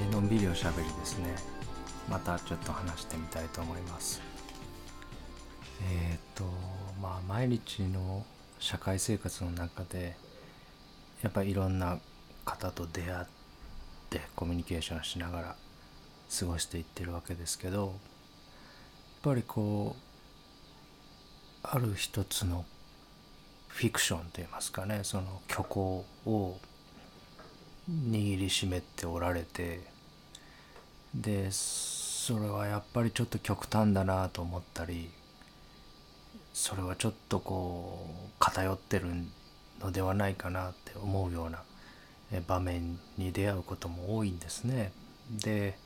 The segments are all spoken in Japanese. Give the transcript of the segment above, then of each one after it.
えーのんびりおしゃべりですね。またちょっと話してみたいと思います。えっ、とまあ毎日の社会生活の中でやっぱりいろんな方と出会ってコミュニケーションしながら過ごしていってるわけですけどやっぱりこうある一つのフィクションといいますかねその虚構を握りしめておられてでそれはやっぱりちょっと極端だなと思ったりそれはちょっとこう偏ってるのではないかなって思うような場面に出会うことも多いんですね。で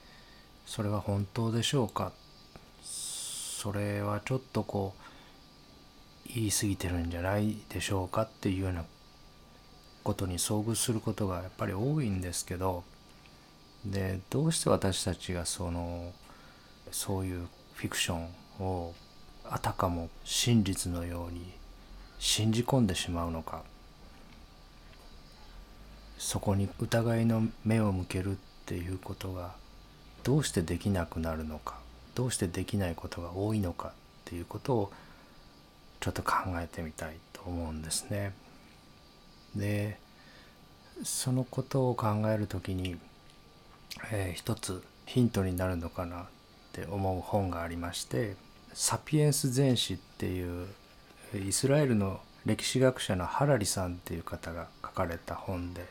それは本当でしょうか？それはちょっとこう言い過ぎてるんじゃないでしょうかっていうようなことに遭遇することがやっぱり多いんですけどでどうして私たちがそのそういうフィクションをあたかも真実のように信じ込んでしまうのかそこに疑いの目を向けるっていうことがどうしてできなくなるのかどうしてできないことが多いのかっていうことをちょっと考えてみたいと思うんですね。でそのことを考える時に、えー一つヒントになるのかなって思う本がありまして「サピエンス全史」っていうイスラエルの歴史学者のハラリさんっていう方が書かれた本で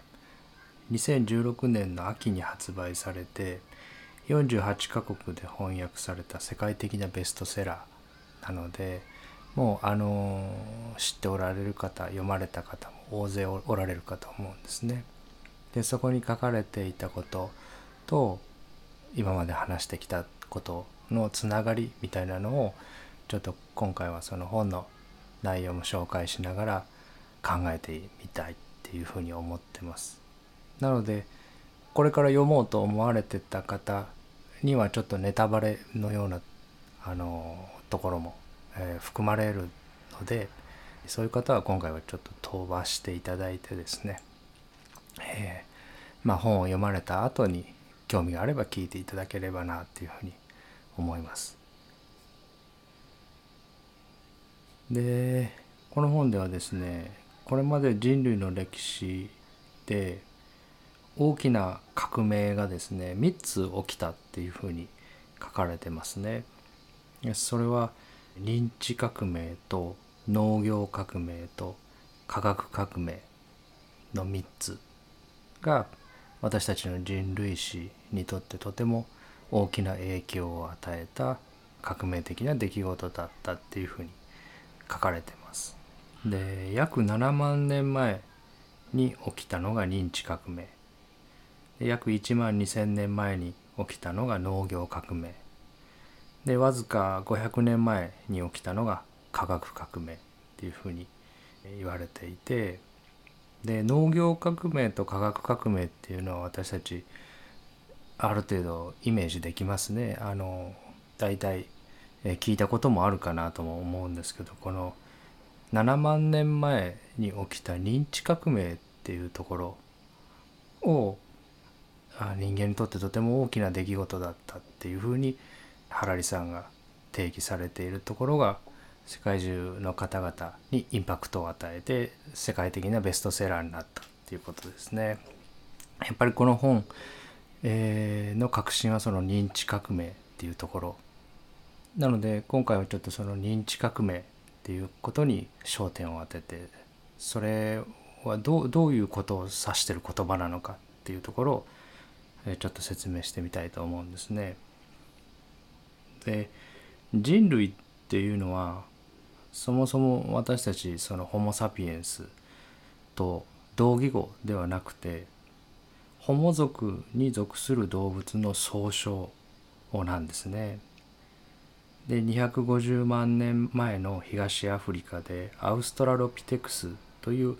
2016年の秋に発売されて48カ国で翻訳された世界的なベストセラーなのでもうあの知っておられる方読まれた方も大勢おられるかと思うんですね。でそこに書かれていたことと今まで話してきたことのつながりみたいなのをちょっと今回はその本の内容も紹介しながら考えてみたいっていうふうに思ってます。なのでこれから読もうと思われてた方にはちょっとネタバレのようなあのところも、えー含まれるのでそういう方は今回はちょっと飛ばしていただいてですね、えーまあ、本を読まれた後に興味があれば聞いていただければなっていうふうに思います。でこの本ではですねこれまで人類の歴史で大きな革命がですね3つ起きたっていうふうに書かれてますね。それは認知革命と農業革命と科学革命の3つが私たちの人類史にとってとても大きな影響を与えた革命的な出来事だったっていうふうに書かれてます。で約7万年前に起きたのが認知革命で約1万2,000年前に起きたのが農業革命でわずか500年前に起きたのが科学革命っていうふうに言われていてで農業革命と科学革命っていうのは私たちある程度イメージできますね。あの大体聞いたこともあるかなとも思うんですけどこの7万年前に起きた認知革命っていうところを人間にとってとても大きな出来事だったっていうふうにハラリさんが定義されているところが世界中の方々にインパクトを与えて世界的なベストセラーになったっていうことですね。やっぱりこの本、えーの核心はその認知革命っていうところなので今回はちょっとその認知革命っていうことに焦点を当ててそれはどうどういうことを指してる言葉なのかっていうところをえちょっと説明してみたいと思うんですね。で人類っていうのはそもそも私たちそのホモ・サピエンスと同義語ではなくてホモ族に属する動物の総称をなんですね。で250万年前の東アフリカでアウストラロピテクスという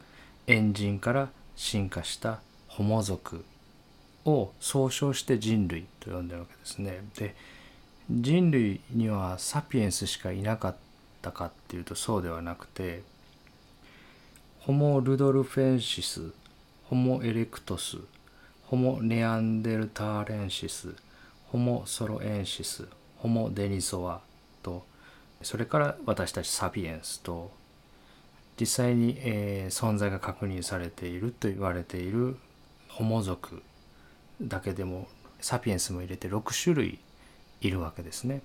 エンジンから進化したホモ族を総称して人類と呼んでるわけですね。で人類にはサピエンスしかいなかったたかっていうとそうではなくてホモ・ルドルフェンシスホモ・エレクトスホモ・ネアンデルターレンシスホモ・ソロエンシスホモ・デニソワとそれから私たちサピエンスと実際に、えー、存在が確認されていると言われているホモ族だけでもサピエンスも入れて6種類いるわけですね。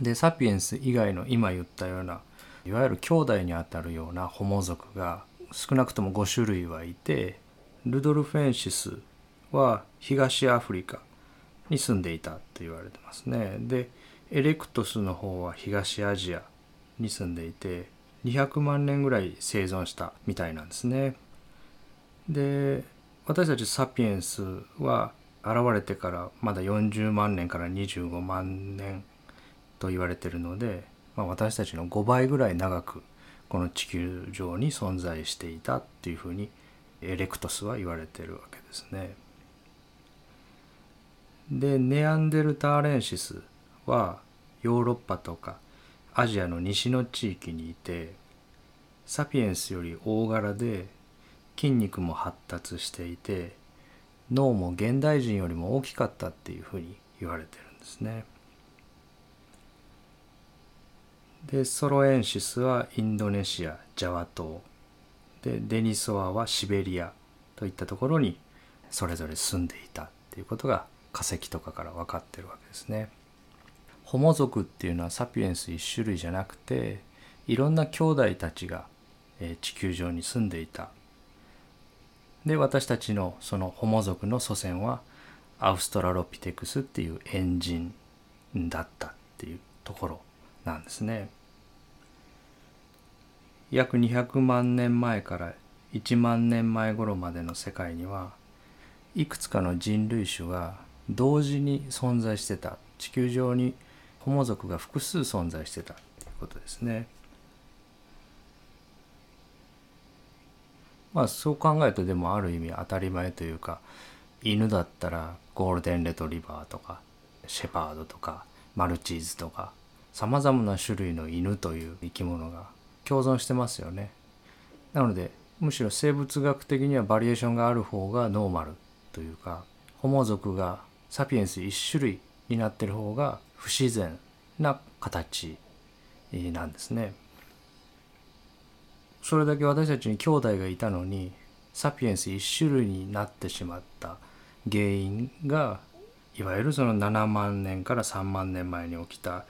でサピエンス以外の今言ったようないわゆる兄弟にあたるようなホモ族が少なくとも5種類はいてルドルフェンシスは東アフリカに住んでいたと言われてますね。でエレクトスの方は東アジアに住んでいて200万年ぐらい生存したみたいなんですね。で私たちサピエンスは現れてからまだ40万年から25万年と言われてるので、まあ、私たちの5倍ぐらい長くこの地球上に存在していたっていうふうにエレクトスは言われてるわけですね。でネアンデルターレンシスはヨーロッパとかアジアの西の地域にいてサピエンスより大柄で筋肉も発達していて脳も現代人よりも大きかったっていうふうに言われてるんですね。でソロエンシスはインドネシアジャワ島。でデニソワはシベリアといったところにそれぞれ住んでいたっていうことが化石とかから分かってるわけですね。ホモ族っていうのはサピエンス一種類じゃなくていろんな兄弟たちが、地球上に住んでいた。で私たちのそのホモ族の祖先はアウストラロピテクスっていうエンジンだったっていうところ。なんですね。約200万年前から1万年前頃までの世界にはいくつかの人類種が同時に存在してた地球上にホモ族が複数存在してたということですね。まあそう考えるとでもある意味当たり前というか犬だったらゴールデンレトリバーとかシェパードとかマルチーズとかさまざまな種類の犬という生き物が共存してますよね。なのでむしろ生物学的にはバリエーションがある方がノーマルというかホモ族がサピエンス一種類になってる方が不自然な形なんですね。それだけ私たちに兄弟がいたのにサピエンス一種類になってしまった原因がいわゆるその7万年から3万年前に起きた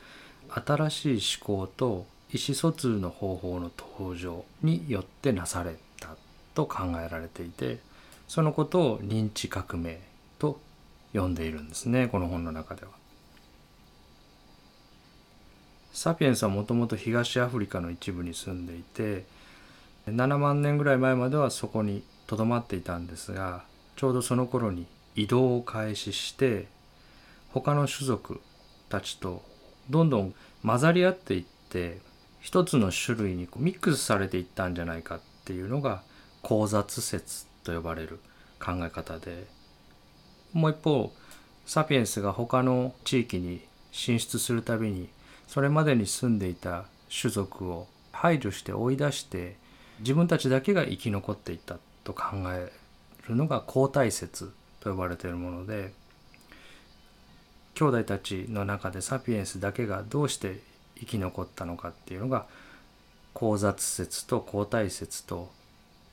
新しい思考と意思疎通の方法の登場によってなされたと考えられていてそのことを認知革命と呼んでいるんですねこの本の中では。サピエンスはもともと東アフリカの一部に住んでいて7万年ぐらい前まではそこにとどまっていたんですがちょうどその頃に移動を開始して他の種族たちとどんどん混ざり合っていって一つの種類にミックスされていったんじゃないかっていうのが交雑説と呼ばれる考え方で。もう一方サピエンスが他の地域に進出するたびにそれまでに住んでいた種族を排除して追い出して自分たちだけが生き残っていったと考えるのが交代説と呼ばれているもので兄弟たちの中でサピエンスだけがどうして生き残ったのかっていうのが交雑説と交代説と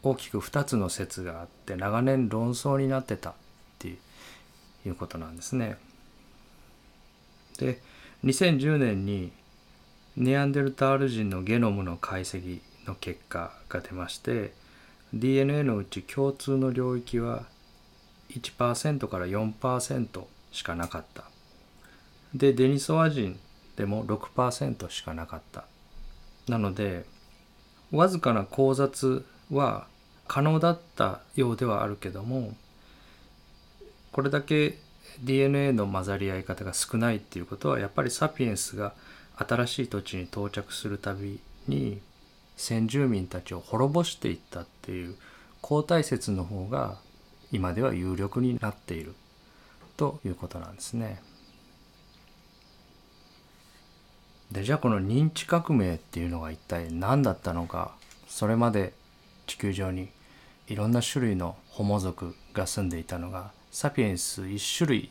大きく2つの説があって長年論争になってたっていうことなんですね。で2010年にネアンデルタール人のゲノムの解析の結果が出まして DNA のうち共通の領域は1%から4%しかなかったでデニソワ人でも6%しかなかったなのでわずかな交雑は可能だったようではあるけどもこれだけ DNA の混ざり合い方が少ないっていうことはやっぱりサピエンスが新しい土地に到着するたびに先住民たちを滅ぼしていったっていう交代説の方が今では有力になっているということなんですね。でじゃあこの認知革命っていうのが一体何だったのかそれまで地球上にいろんな種類のホモ族が住んでいたのがサピエンス1種類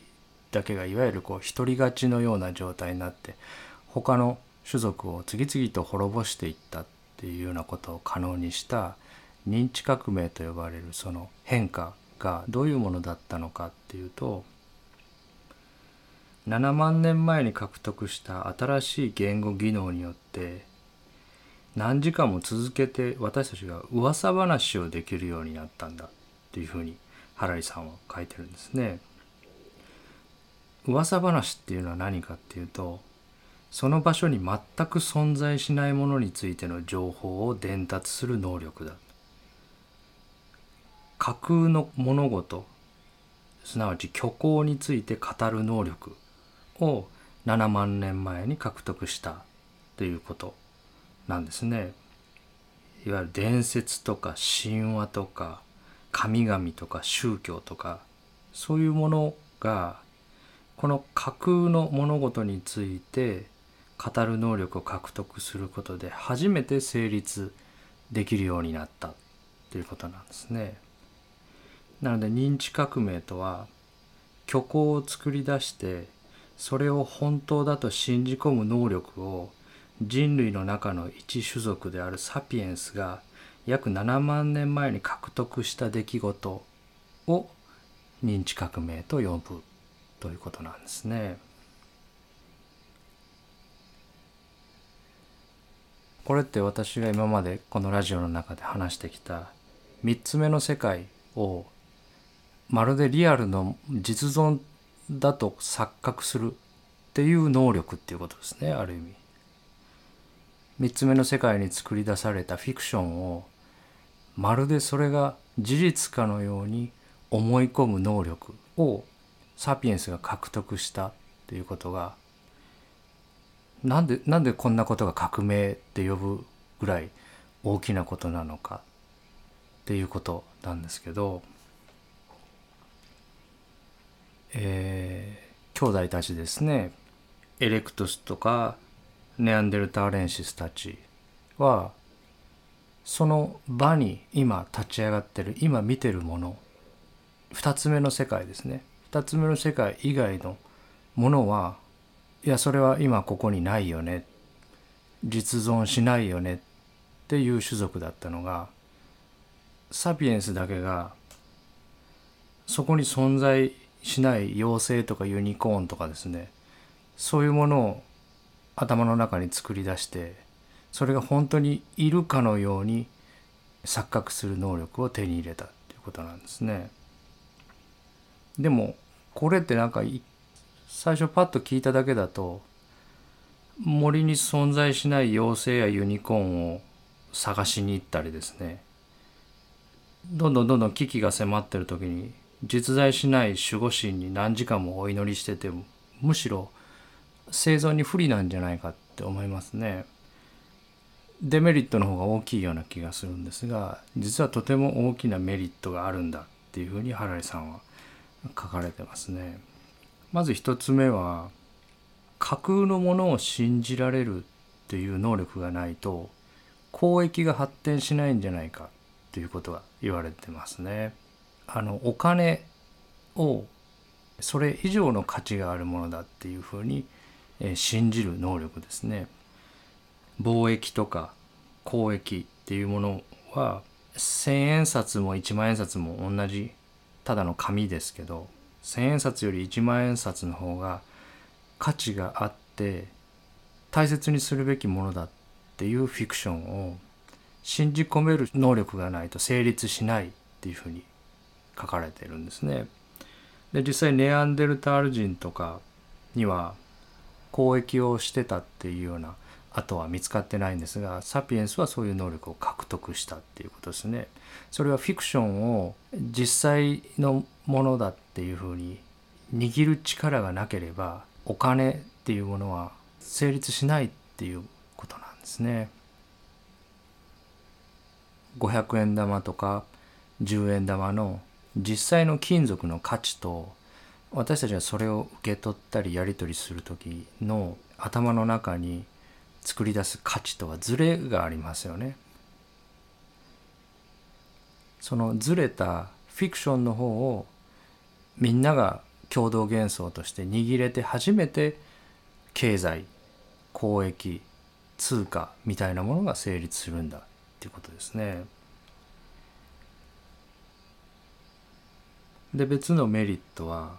だけがいわゆるこう独り勝ちのような状態になって他の種族を次々と滅ぼしていったっていうようなことを可能にした認知革命と呼ばれるその変化がどういうものだったのかっていうと7万年前に獲得した新しい言語技能によって何時間も続けて私たちが噂話をできるようになったんだっていうふうにハラリさんは書いてるんですね。噂話っていうのは何かっていうとその場所に全く存在しないものについての情報を伝達する能力だ。架空の物事すなわち虚構について語る能力を7万年前に獲得したということなんですね。いわゆる伝説とか神話とか神々とか宗教とかそういうものがこの架空の物事について語る能力を獲得することで初めて成立できるようになったということなんですね。なので認知革命とは虚構を作り出してそれを本当だと信じ込む能力を人類の中の一種族であるサピエンスが約7万年前に獲得した出来事を認知革命と呼ぶということなんですね。これって私が今までこのラジオの中で話してきた3つ目の世界をまるでリアルの実存だと錯覚するっていう能力っていうことですねある意味。3つ目の世界に作り出されたフィクションをまるでそれが事実かのように思い込む能力をサピエンスが獲得したっていうことがなんでなんでこんなことが革命って呼ぶぐらい大きなことなのかっていうことなんですけど、えー、兄弟たちですね。エレクトスとかネアンデルターレンシスたちはその場に今立ち上がってる今見てるもの2つ目の世界ですね。2つ目の世界以外のものはいやそれは今ここにないよね。実存しないよね。っていう種族だったのがサピエンスだけがそこに存在しない妖精とかユニコーンとかですねそういうものを頭の中に作り出してそれが本当にいるかのように錯覚する能力を手に入れたっていうことなんですね。でもこれってなんか最初パッと聞いただけだと森に存在しない妖精やユニコーンを探しに行ったりですねどんどんどんどん危機が迫ってる時に実在しない守護神に何時間もお祈りしててもむしろ生存に不利なんじゃないかって思いますね。デメリットの方が大きいような気がするんですが実はとても大きなメリットがあるんだっていうふうにハラリさんは書かれてますね。まず一つ目は架空のものを信じられるっていう能力がないと交易が発展しないんじゃないかということが言われてますね。あのお金をそれ以上の価値があるものだっていうふうに信じる能力ですね。貿易とか交易っていうものは千円札も一万円札も同じただの紙ですけど千円札より一万円札の方が価値があって大切にするべきものだっていうフィクションを信じ込める能力がないと成立しないっていうふうに書かれてるんですね。で実際ネアンデルタール人とかには交易をしてたっていうような跡は見つかってないんですがサピエンスはそういう能力を獲得したっていうことですね。それはフィクションを実際のものだっていうふうに握る力がなければお金っていうものは成立しないっていうことなんですね。500円玉とか10円玉の実際の金属の価値と私たちはそれを受け取ったりやり取りする時の頭の中に作り出す価値とはズレがありますよね。そのずれたフィクションの方をみんなが共同幻想として握れて初めて経済交易通貨みたいなものが成立するんだっていうことですね。で別のメリットは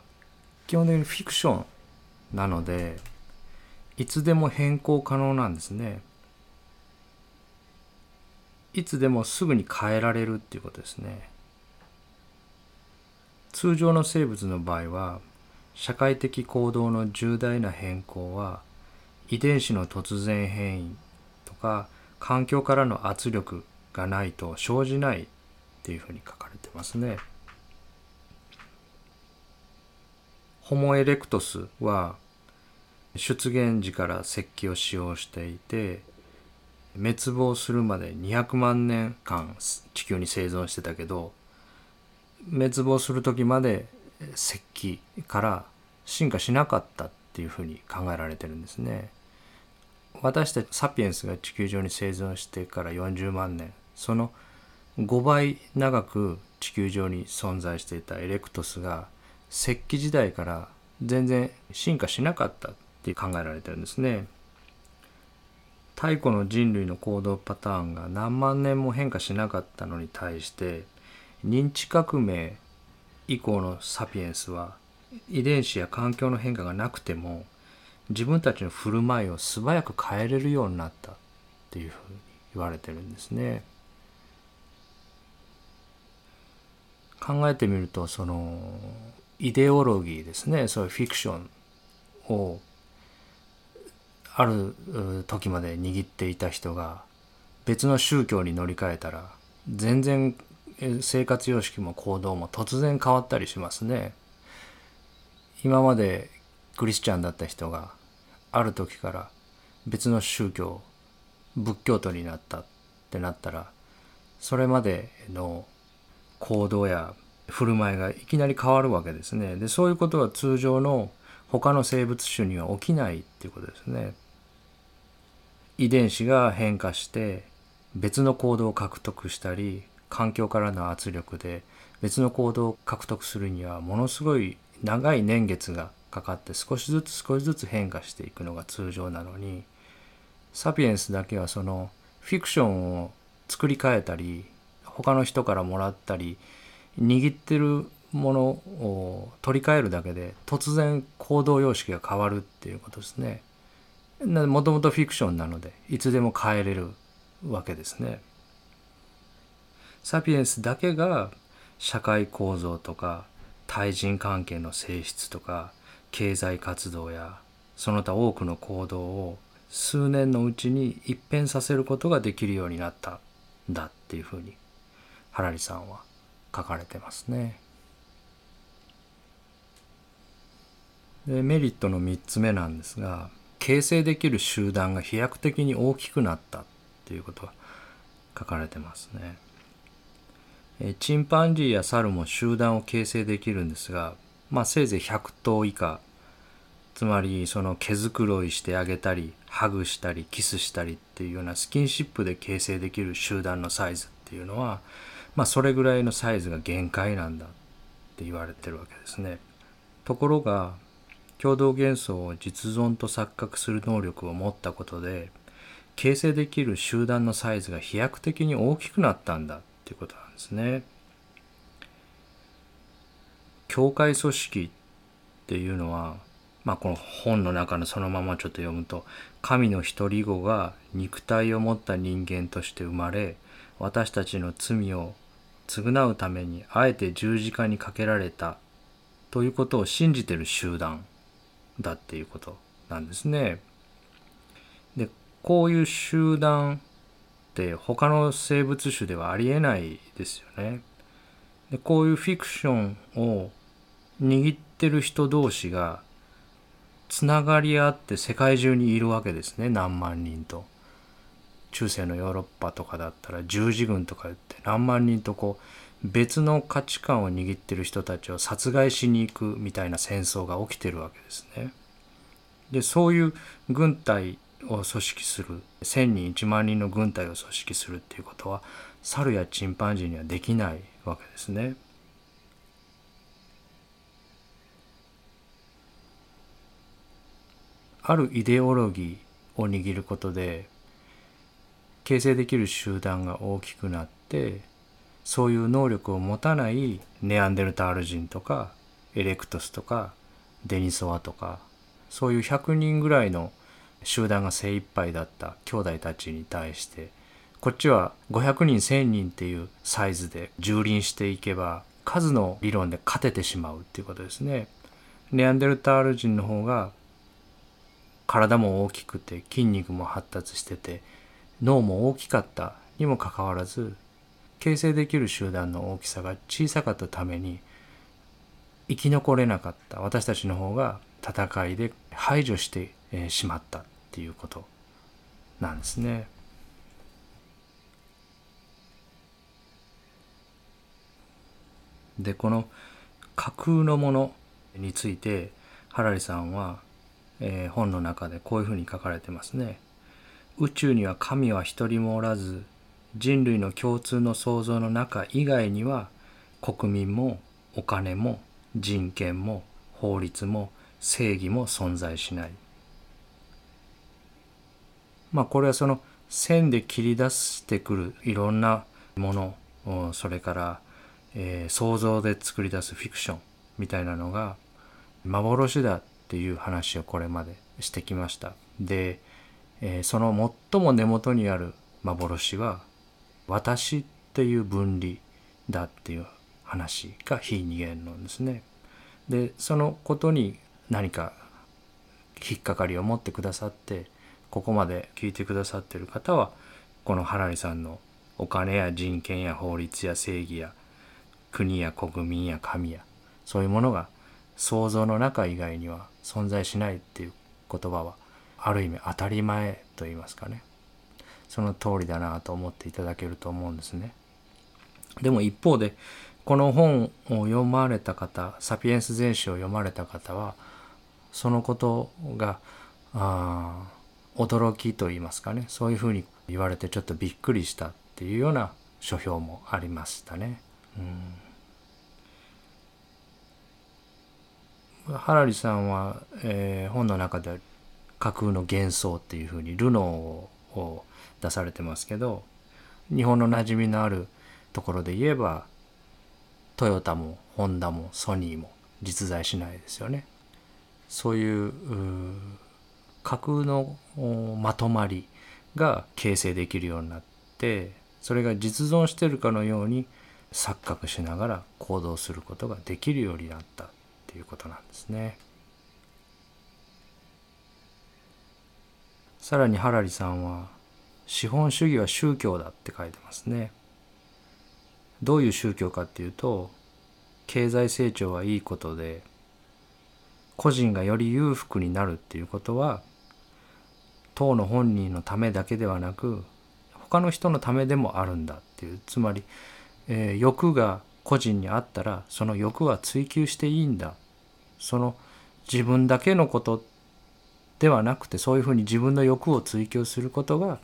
基本的にフィクションなのでいつでも変更可能なんですね。いつでもすぐに変えられるっていうことですね。通常の生物の場合は社会的行動の重大な変更は遺伝子の突然変異とか環境からの圧力がないと生じないっていうふうに書かれてますね。ホモ・エレクトスは出現時から石器を使用していて滅亡するまで200万年間地球に生存してたけど滅亡する時まで石器から進化しなかったっていうふうに考えられてるんですね。私たちサピエンスが地球上に生存してから40万年その5倍長く地球上に存在していたエレクトスが石器時代から全然進化しなかったって考えられてるんですね。太古の人類の行動パターンが何万年も変化しなかったのに対して認知革命以降のサピエンスは遺伝子や環境の変化がなくても自分たちの振る舞いを素早く変えれるようになったっていうふうに言われてるんですね。考えてみるとそのイデオロギーですねそういうフィクションをある時まで握っていた人が別の宗教に乗り換えたら全然生活様式も行動も突然変わったりしますね。今までクリスチャンだった人がある時から別の宗教仏教徒になったってなったらそれまでの行動や振る舞いがいきなり変わるわけですね。でそういうことは通常の他の生物種には起きないっていうことですね。遺伝子が変化して別の行動を獲得したり環境からの圧力で別の行動を獲得するにはものすごい長い年月がかかって少しずつ少しずつ変化していくのが通常なのにサピエンスだけはそのフィクションを作り変えたり他の人からもらったり握ってるものを取り替えるだけで突然行動様式が変わるっていうことですね。もともとフィクションなのでいつでも変えれるわけですね。サピエンスだけが社会構造とか対人関係の性質とか経済活動やその他多くの行動を数年のうちに一変させることができるようになったんだっていうふうにハラリさんは書かれてますね。でメリットの3つ目なんですが形成できる集団が飛躍的に大きくなったっていうことが書かれてますね。チンパンジーやサルも集団を形成できるんですが、まあ、せいぜい100頭以下つまりその毛づくろいしてあげたりハグしたりキスしたりっていうようなスキンシップで形成できる集団のサイズっていうのは、まあ、それぐらいのサイズが限界なんだって言われてるわけですね。ところが共同幻想を実存と錯覚する能力を持ったことで形成できる集団のサイズが飛躍的に大きくなったんだっていうことなんですね。教会組織っていうのは、まあ、この本の中のそのままちょっと読むと神の一人子が肉体を持った人間として生まれ私たちの罪を償うためにあえて十字架にかけられたということを信じてる集団だっていうことなんですね。でこういう集団って他の生物種ではありえないですよね。でこういうフィクションを握ってる人同士がつながり合って世界中にいるわけですね何万人と。中世のヨーロッパとかだったら十字軍とか言って何万人とこう別の価値観を握ってる人たちを殺害しに行くみたいな戦争が起きてるわけですね。でそういう軍隊を組織する1,000人1万人の軍隊を組織するっていうことは猿やチンパンジーにはできないわけですね。あるイデオロギーを握ることで形成できる集団が大きくなってそういう能力を持たないネアンデルタール人とかエレクトスとかデニソワとかそういう100人ぐらいの集団が精一杯だった兄弟たちに対してこっちは500人1000人っていうサイズで蹂躙していけば数の理論で勝ててしまうっていうことですね。ネアンデルタール人の方が体も大きくて筋肉も発達してて脳も大きかったにもかかわらず形成できる集団の大きさが小さかったために生き残れなかった私たちの方が戦いで排除してしまったっていうことなんですね。でこの架空のものについてハラリさんは、えー、本の中でこういうふうに書かれてますね。宇宙には神は一人もおらず人類の共通の創造の中以外には国民もお金も人権も法律も正義も存在しない。まあこれはその線で切り出してくるいろんなものそれから、えー、想像で作り出すフィクションみたいなのが幻だっていう話をこれまでしてきました。で、えー、その最も根元にある幻は私っていう分離だっていう話が非二元論ですね。でそのことに何か引っかかりを持ってくださってここまで聞いてくださってる方はこのハラリさんのお金や人権や法律や正義や国や国民や神やそういうものが想像の中以外には存在しないっていう言葉はある意味当たり前と言いますかねその通りだなと思っていただけると思うんですね。でも一方でこの本を読まれた方「サピエンス全史」を読まれた方はそのことがあ驚きと言いますかねそういうふうに言われてちょっとびっくりしたっていうような書評もありましたね。うん、ハラリさんは、えー、本の中で架空の幻想っていうふうにルノーを出されてますけど日本の馴染みのあるところで言えばトヨタもホンダもソニーも実在しないですよね。そういう架空のまとまりが形成できるようになってそれが実存してるかのように錯覚しながら行動することができるようになったっていうことなんですね。さらにハラリさんは資本主義は宗教だって書いてますね。どういう宗教かっていうと経済成長はいいことで個人がより裕福になるっていうことは当の本人のためだけではなく他の人のためでもあるんだっていうつまり、えー、欲が個人にあったらその欲は追求していいんだその自分だけのことではなくてそういうふうに自分の欲を追求することが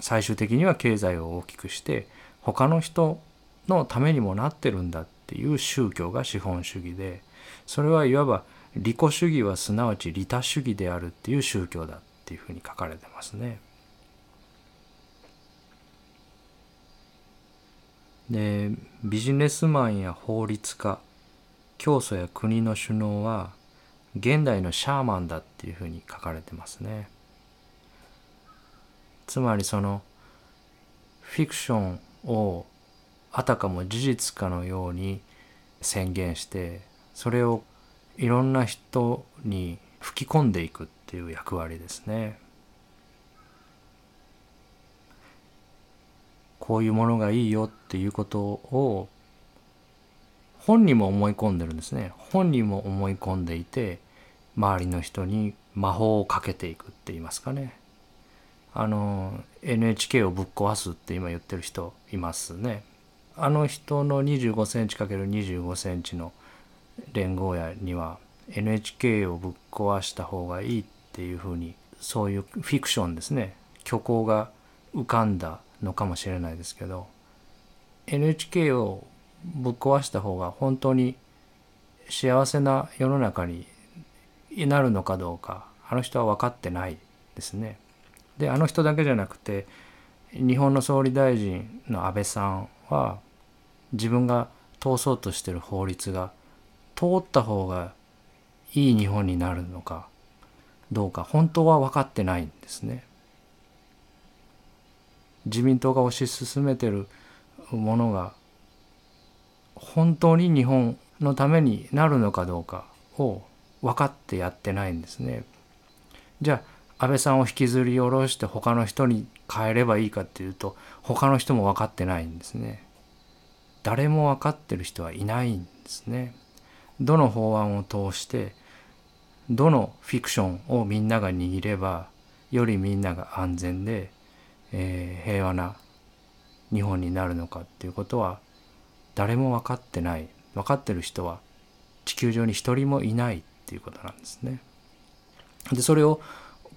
最終的には経済を大きくして他の人のためにもなってるんだっていう宗教が資本主義でそれはいわば利己主義はすなわち利他主義であるっていう宗教だっていうふうに書かれてますね。でビジネスマンや法律家教祖や国の首脳は現代のシャーマンだっていうふうに書かれてますね。つまりそのフィクションをあたかも事実かのように宣言してそれをいろんな人に吹き込んでいくっていう役割ですね。こういうものがいいよっていうことを本人も思い込んでるんですね。本人も思い込んでいて周りの人に魔法をかけていくって言いますかね。あの NHK をぶっ壊すって今言ってる人いますね。あの人の25センチ ×25 センチの連合屋には NHK をぶっ壊した方がいいっていうふうにそういうフィクションですね虚構が浮かんだのかもしれないですけど NHK をぶっ壊した方が本当に幸せな世の中になるのかどうかあの人は分かってないですね。であの人だけじゃなくて日本の総理大臣の安倍さんは自分が通そうとしてる法律が通った方がいい日本になるのかどうか本当は分かってないんですね。自民党が推し進めてるものが本当に日本のためになるのかどうかを分かってやってないんですね。じゃあ安倍さんを引きずり下ろして他の人に変えればいいかっていうと他の人も分かってないんですね。誰も分かってる人はいないんですね。どの法案を通してどのフィクションをみんなが握ればよりみんなが安全で、えー、平和な日本になるのかっていうことは誰も分かってない分かってる人は地球上に一人もいないっていうことなんですね。でそれを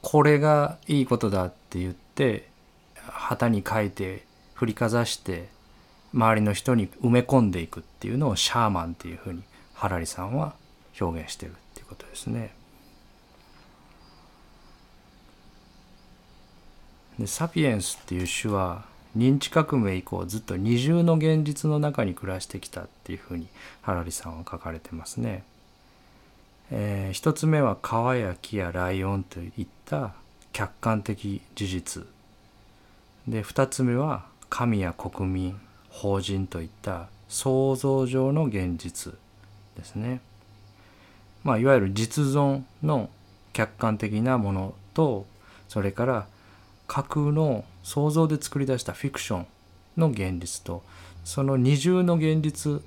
これがいいことだって言って旗に書いて振りかざして周りの人に埋め込んでいくっていうのをシャーマンっていうふうにハラリさんは表現してるっていうことですね。でサピエンスっていう種は認知革命以降ずっと二重の現実の中に暮らしてきたっていうふうにハラリさんは書かれてますね。えー、一つ目は川や木やライオンといった客観的事実で二つ目は神や国民法人といった想像上の現実ですね。まあ、いわゆる実存の客観的なものとそれから架空の想像で作り出したフィクションの現実とその二重の現実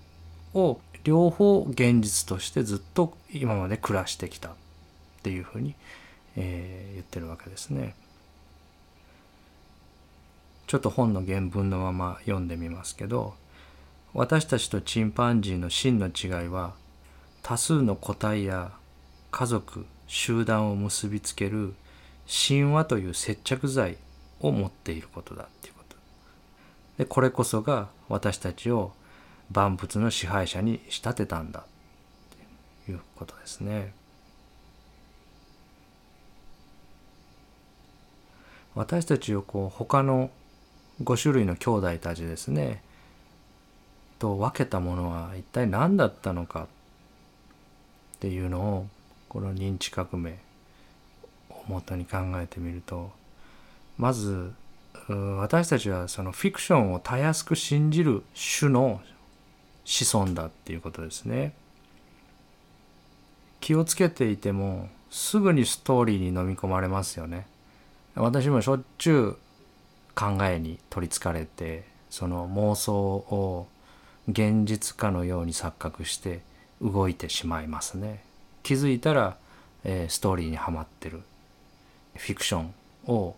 を両方現実としてずっと今まで暮らしてきたっていうふうに、えー、言ってるわけですね。ちょっと本の原文のまま読んでみますけど私たちとチンパンジーの真の違いは多数の個体や家族集団を結びつける神話という接着剤を持っていることだっていうことでこれこそが私たちを万物の支配者に仕立てたんだということですね。私たちをこう他の5種類の兄弟たちですねと分けたものは一体何だったのかっていうのをこの認知革命もとに考えてみるとまず私たちはそのフィクションをたやすく信じる種の子孫だっていうことですね。気をつけていてもすぐにストーリーに飲み込まれますよね。私もしょっちゅう考えに取りつかれてその妄想を現実化のように錯覚して動いてしまいますね。気づいたら、えー、ストーリーにはまってるフィクションを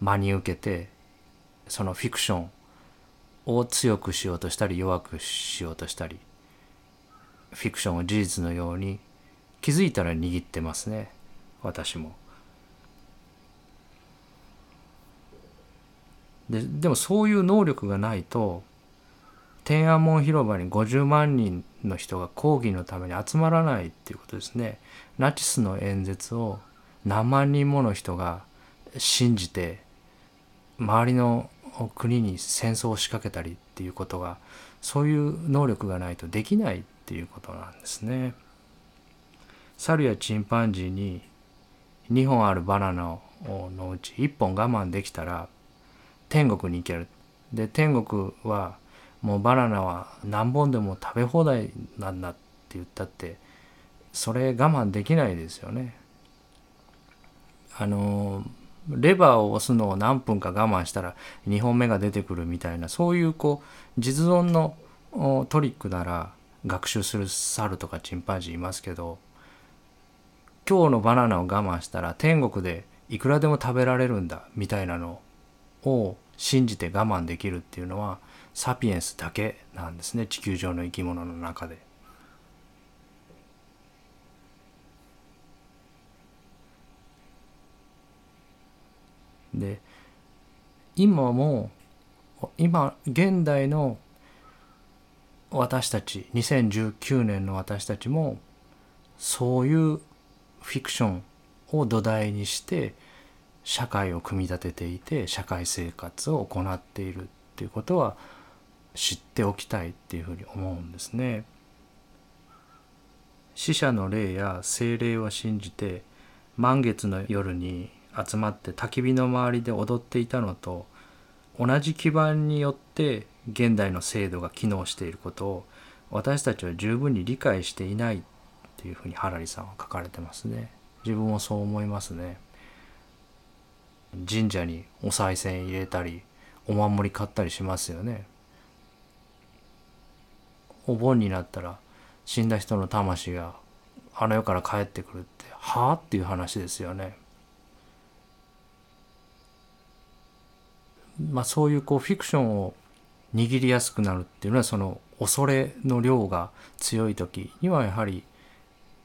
真に受けてそのフィクションを強くしようとしたり弱くしようとしたりフィクションを事実のように気づいたら握ってますね私も。ででもそういう能力がないと天安門広場に50万人の人が抗議のために集まらないっていうことですね。ナチスの演説を何万人もの人が信じて周りの国に戦争を仕掛けたりっていうことがそういう能力がないとできないっていうことなんですね。猿やチンパンジーに2本あるバナナのうち1本我慢できたら天国に行けるで天国はもうバナナは何本でも食べ放題なんだって言ったってそれ我慢できないですよね。あのレバーを押すのを何分か我慢したら2本目が出てくるみたいなそういうこう実存のトリックなら学習する猿とかチンパンジーいますけど今日のバナナを我慢したら天国でいくらでも食べられるんだみたいなのを信じて我慢できるっていうのはサピエンスだけなんですね地球上の生き物の中で。で今も今現代の私たち2019年の私たちもそういうフィクションを土台にして社会を組み立てていて社会生活を行っているっていうことは知っておきたいっていうふうに思うんですね。死者の霊や精霊を信じて満月の夜に集まって焚き火の周りで踊っていたのと同じ基盤によって現代の制度が機能していることを私たちは十分に理解していないっていうふうにハラリさんは書かれてますね。自分もそう思いますね。神社にお賽銭入れたりお守り買ったりしますよね。お盆になったら死んだ人の魂があの世から帰ってくるってはあっていう話ですよね。まあそういうこうフィクションを握りやすくなるっていうのはその恐れの量が強い時にはやはり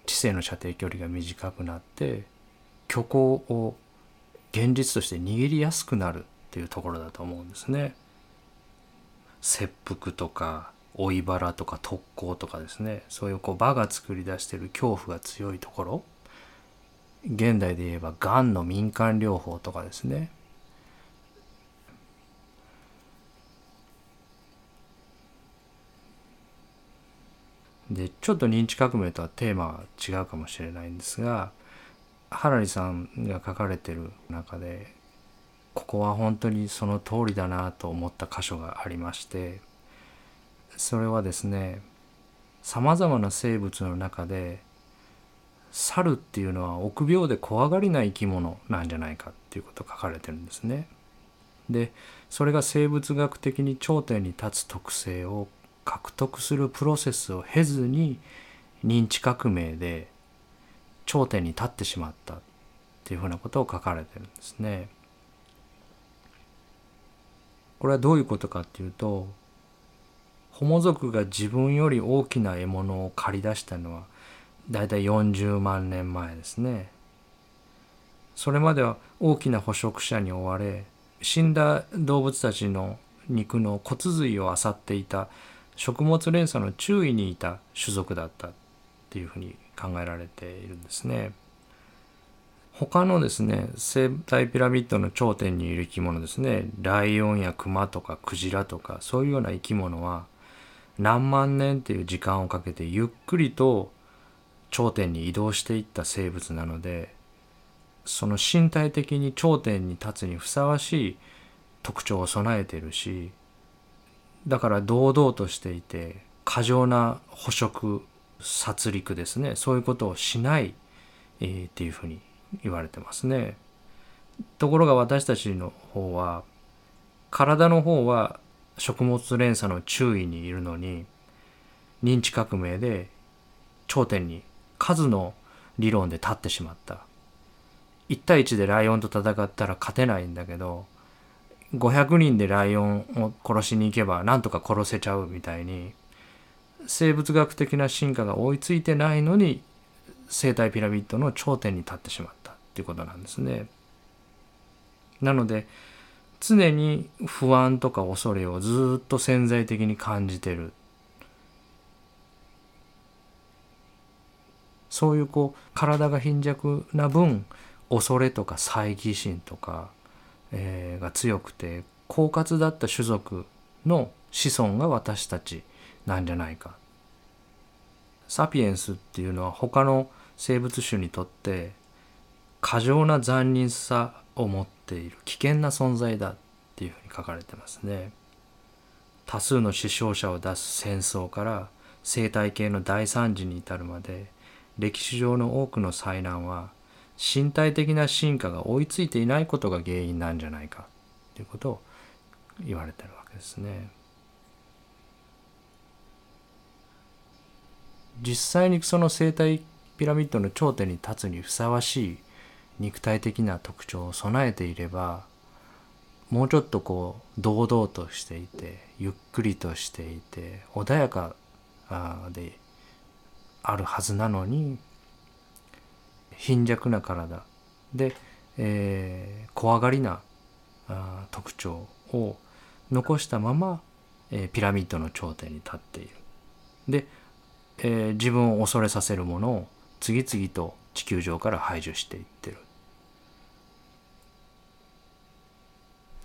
知性の射程距離が短くなって虚構を現実として握りやすくなるっていうところだと思うんですね。切腹とか追い腹とか特攻とかですね。そういうこう場が作り出してる恐怖が強いところ。現代で言えばがんの民間療法とかですね。でちょっと認知革命とはテーマは違うかもしれないんですがハラリさんが書かれてる中でここは本当にその通りだなと思った箇所がありましてそれはですねさまざまな生物の中で猿っていうのは臆病で怖がりな生き物なんじゃないかっていうこと書かれてるんですね。でそれが生物学的に頂点に立つ特性を獲得するプロセスを経ずに認知革命で頂点に立ってしまったっていうふうなことを書かれてるんですね。これはどういうことかっていうとホモ族が自分より大きな獲物を駆り出したのはだいたい40万年前ですね。それまでは大きな捕食者に追われ死んだ動物たちの肉の骨髄を漁っていた食物連鎖の注意にいた種族だったっていうふうに考えられているんですね。他のですね生態ピラミッドの頂点にいる生き物ですねライオンやクマとかクジラとかそういうような生き物は何万年っていう時間をかけてゆっくりと頂点に移動していった生物なのでその身体的に頂点に立つにふさわしい特徴を備えているしだから堂々としていて過剰な捕食殺戮ですねそういうことをしない、えー、っていうふうに言われてますね。ところが私たちの方は体の方は食物連鎖の注意にいるのに認知革命で頂点に数の理論で立ってしまった。1対1でライオンと戦ったら勝てないんだけど500人でライオンを殺しに行けばなんとか殺せちゃうみたいに生物学的な進化が追いついてないのに生態ピラミッドの頂点に立ってしまったっていうことなんですね。なので常に不安とか恐れをずっと潜在的に感じてるそういうこう体が貧弱な分恐れとか猜疑心とかえー、が強くて狡猾だった種族の子孫が私たちなんじゃないか。サピエンスっていうのは他の生物種にとって過剰な残忍さを持っている危険な存在だっていうふうに書かれてますね。多数の死傷者を出す戦争から生態系の大惨事に至るまで歴史上の多くの災難は身体的な進化が追いついていないことが原因なんじゃないかということを言われてるわけですね。実際にその生態ピラミッドの頂点に立つにふさわしい肉体的な特徴を備えていればもうちょっとこう堂々としていてゆっくりとしていて穏やかであるはずなのに貧弱な体。で、えー、怖がりなあ特徴を残したまま、えー、ピラミッドの頂点に立っている。で、えー、自分を恐れさせるものを次々と地球上から排除していってる。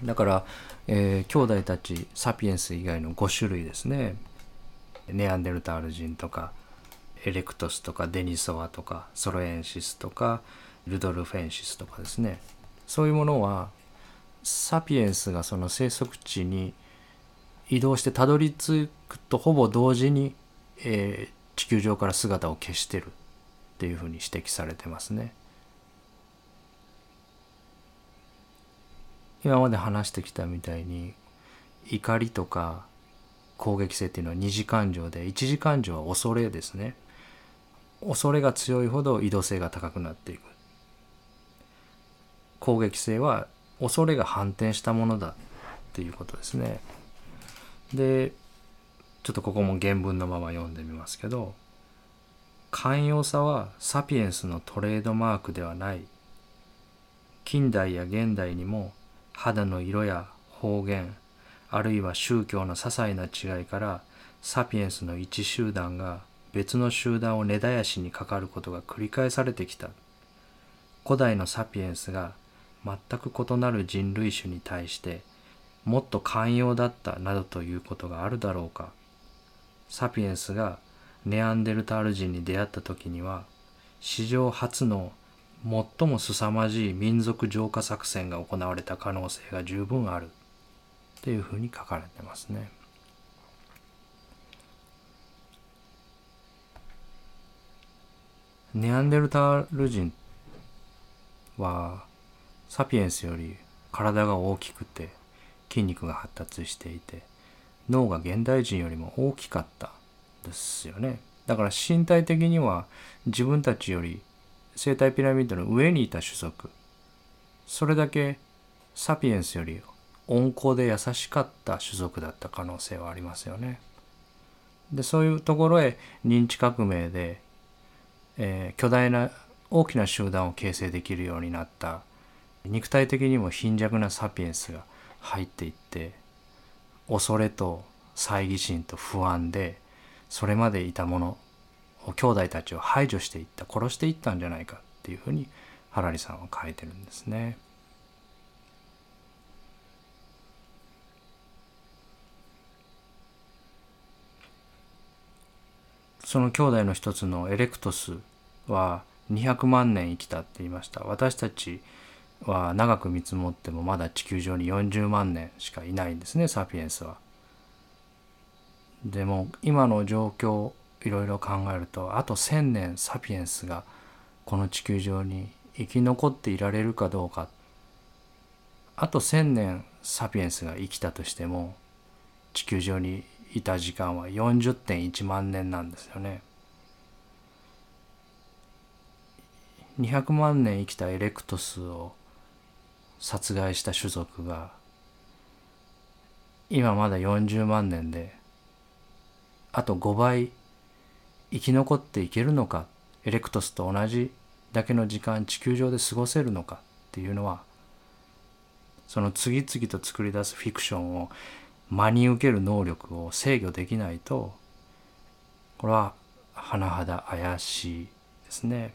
だから、えー、兄弟たちサピエンス以外の5種類ですね。ネアンデルタール人とかエレクトスとかデニソワとかソロエンシスとかルドルフェンシスとかですねそういうものはサピエンスがその生息地に移動してたどり着くとほぼ同時に、えー、地球上から姿を消してるっていうふうに指摘されてますね。今まで話してきたみたいに怒りとか攻撃性っていうのは二次感情で一次感情は恐れですね。恐れが強いほど移動性が高くなっていく。攻撃性は恐れが反転したものだっていうことですね。でちょっとここも原文のまま読んでみますけど寛容さはサピエンスのトレードマークではない近代や現代にも肌の色や方言あるいは宗教の些細な違いからサピエンスの一集団が別の集団を根絶やしにかかることが繰り返されてきた。古代のサピエンスが全く異なる人類種に対してもっと寛容だったなどということがあるだろうか。サピエンスがネアンデルタール人に出会った時には史上初の最も凄まじい民族浄化作戦が行われた可能性が十分ある。っていうふうに書かれてますね。ネアンデルタール人はサピエンスより体が大きくて筋肉が発達していて脳が現代人よりも大きかったですよねだから身体的には自分たちより生態ピラミッドの上にいた種族それだけサピエンスより温厚で優しかった種族だった可能性はありますよね。でそういうところへ認知革命で、えー、巨大な大きな集団を形成できるようになった肉体的にも貧弱なサピエンスが入っていって恐れと猜疑心と不安でそれまでいたもの兄弟たちを排除していった殺していったんじゃないかっていうふうにハラリさんは書いてるんですね。その兄弟の一つのエレクトスは200万年生きたって言いました。私たちは長く見積もってもまだ地球上に40万年しかいないんですねサピエンスは。でも今の状況いろいろ考えるとあと1,000年サピエンスがこの地球上に生き残っていられるかどうかあと1,000年サピエンスが生きたとしても地球上にいた時間は40.1万年なんですよね。200万年生きたエレクトスを殺害した種族が今まだ40万年であと5倍生き残っていけるのかエレクトスと同じだけの時間地球上で過ごせるのかっていうのはその次々と作り出すフィクションを真に受ける能力を制御できないとこれは甚だ怪しいですね。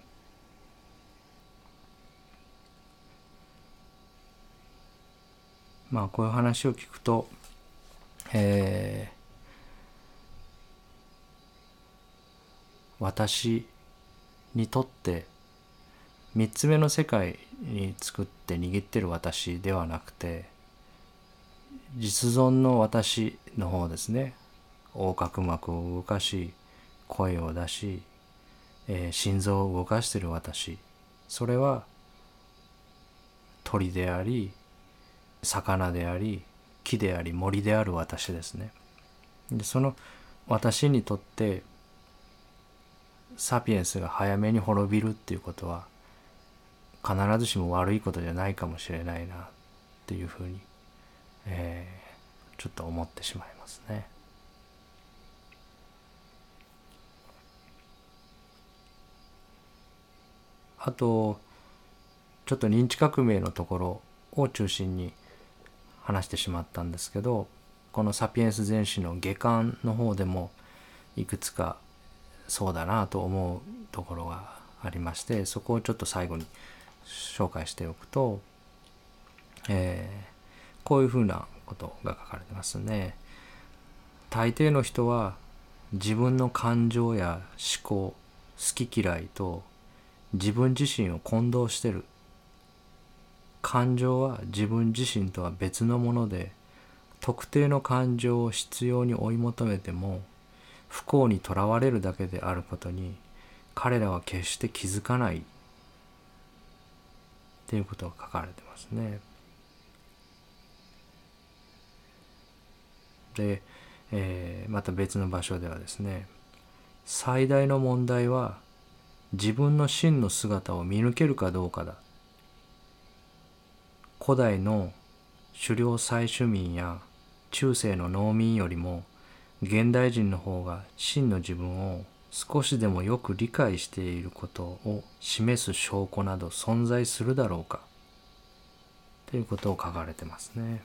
まあこういう話を聞くと、えー、私にとって3つ目の世界に作って握ってる私ではなくて実存の私の方ですね横隔膜を動かし声を出し、えー、心臓を動かしている私それは鳥であり魚であり木であり森である私ですね。でその私にとってサピエンスが早めに滅びるっていうことは必ずしも悪いことじゃないかもしれないなっていうふうに、えー、ちょっと思ってしまいますね。あとちょっと認知革命のところを中心に話してしまったんですけどこの「サピエンス全史」の下巻の方でもいくつかそうだなと思うところがありましてそこをちょっと最後に紹介しておくと、えー、こういうふうなことが書かれてますね。大抵の人は自分の感情や思考好き嫌いと自分自身を混同してる感情は自分自身とは別のもので特定の感情を必要に追い求めても不幸にとらわれるだけであることに彼らは決して気づかないっていうことが書かれてますね。えー、また別の場所ではですね最大の問題は自分の真の姿を見抜けるかどうかだ古代の狩猟採取民や中世の農民よりも現代人の方が真の自分を少しでもよく理解していることを示す証拠など存在するだろうかということを書かれてますね。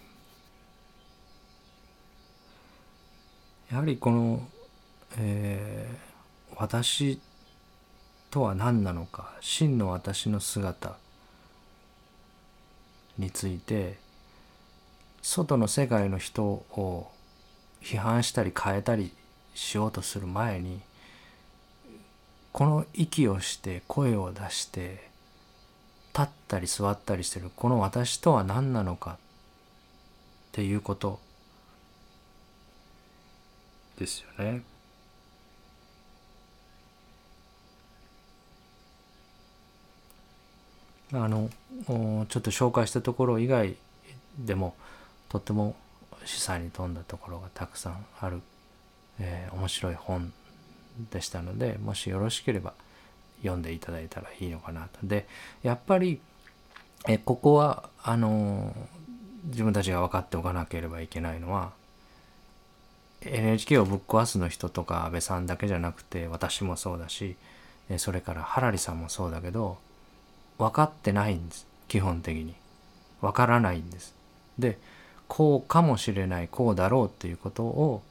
やはりこの、えー、私とは何なのか真の私の姿について外の世界の人を批判したり変えたりしようとする前にこの息をして声を出して立ったり座ったりしてるこの私とは何なのかっていうことですよね。あのちょっと紹介したところ以外でもとっても示唆に富んだところがたくさんある、えー、面白い本でしたのでもしよろしければ読んでいただいたらいいのかなと。でやっぱりえここはあの自分たちが分かっておかなければいけないのは NHK をぶっ壊すの人とか安倍さんだけじゃなくて私もそうだしそれからハラリさんもそうだけど分かってないんです基本的に。分からないんです。でこうかもしれないこうだろうっていうことを、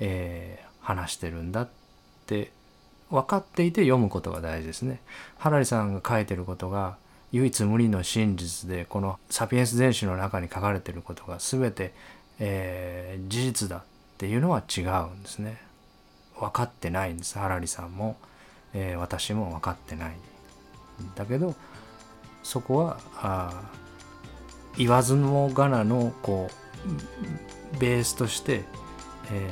えー、話してるんだって分かっていて読むことが大事ですね。ハラリさんが書いてることが唯一無二の真実でこの「サピエンス全史」の中に書かれてることが全て、えー、事実だっていうのは違うんですね。分かってないんです。ハラリさんも、えー、私も分かってない。だけどそこはあ言わずもがなのこうベースとして、え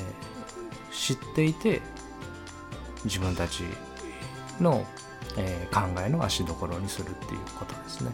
ー、知っていて自分たちの、えー、考えの足どころにするっていうことですね。